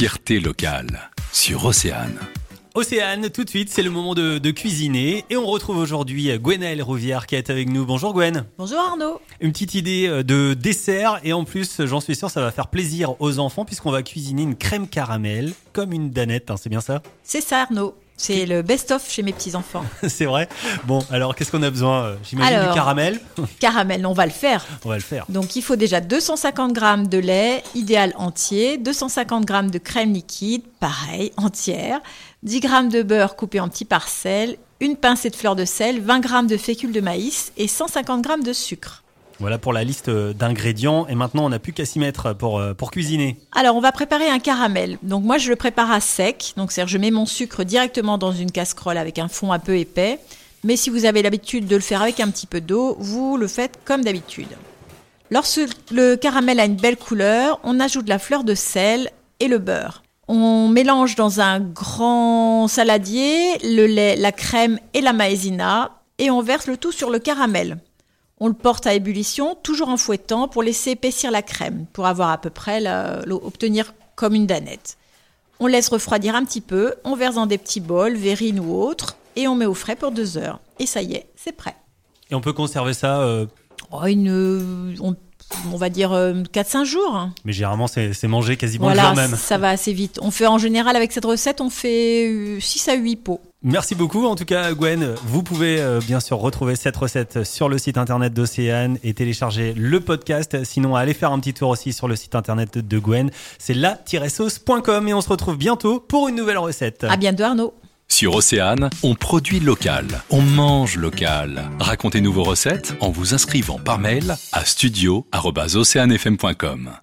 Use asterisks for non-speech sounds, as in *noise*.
fierté locale sur Océane. Océane, tout de suite, c'est le moment de, de cuisiner. Et on retrouve aujourd'hui Gwenaëlle Rouvière qui est avec nous. Bonjour Gwen. Bonjour Arnaud. Une petite idée euh, de dessert. Et en plus, j'en suis sûr, ça va faire plaisir aux enfants puisqu'on va cuisiner une crème caramel comme une danette. hein, c'est bien ça? C'est ça Arnaud. C'est le best-of chez mes petits-enfants. *laughs* C'est vrai Bon, alors qu'est-ce qu'on a besoin euh, J'imagine du caramel. Caramel, on va le faire. On va le faire. Donc il faut déjà 250 g de lait, idéal entier, 250 g de crème liquide, pareil, entière, 10 g de beurre coupé en petits parcelles, une pincée de fleur de sel, 20 g de fécule de maïs et 150 g de sucre. Voilà pour la liste euh, d'ingrédients. Et maintenant, on n'a plus qu'à s'y mettre pour, euh, pour cuisiner. Alors, on va préparer un caramel. Donc, moi, je le prépare à sec. Donc, c'est-à-dire, je mets mon sucre directement dans une casserole avec un fond un peu épais. Mais si vous avez l'habitude de le faire avec un petit peu d'eau, vous le faites comme d'habitude. Lorsque le caramel a une belle couleur, on ajoute la fleur de sel et le beurre. On mélange dans un grand saladier le lait, la crème et la maïzena et on verse le tout sur le caramel. On le porte à ébullition, toujours en fouettant pour laisser épaissir la crème, pour avoir à peu près la- l'eau- obtenir comme une danette. On laisse refroidir un petit peu, on verse dans des petits bols, verrine ou autre, et on met au frais pour deux heures. Et ça y est, c'est prêt. Et on peut conserver ça, euh, Oh, une, euh, on, on va dire euh, 4-5 jours. hein. mais généralement, c'est c'est mangé quasiment le Voilà, jour même. ça va assez vite. On fait en général avec cette recette, on fait 6 à 8 pots. Merci beaucoup. En tout cas, Gwen, vous pouvez euh, bien sûr retrouver cette recette sur le site internet d'Océane et télécharger le podcast. Sinon, allez faire un petit tour aussi sur le site internet de Gwen. C'est la-sauce.com et on se retrouve bientôt pour une nouvelle recette. À bientôt Arnaud. Sur Océane, on produit local, on mange local. Racontez-nous vos recettes en vous inscrivant par mail à studio@oceanefm.com.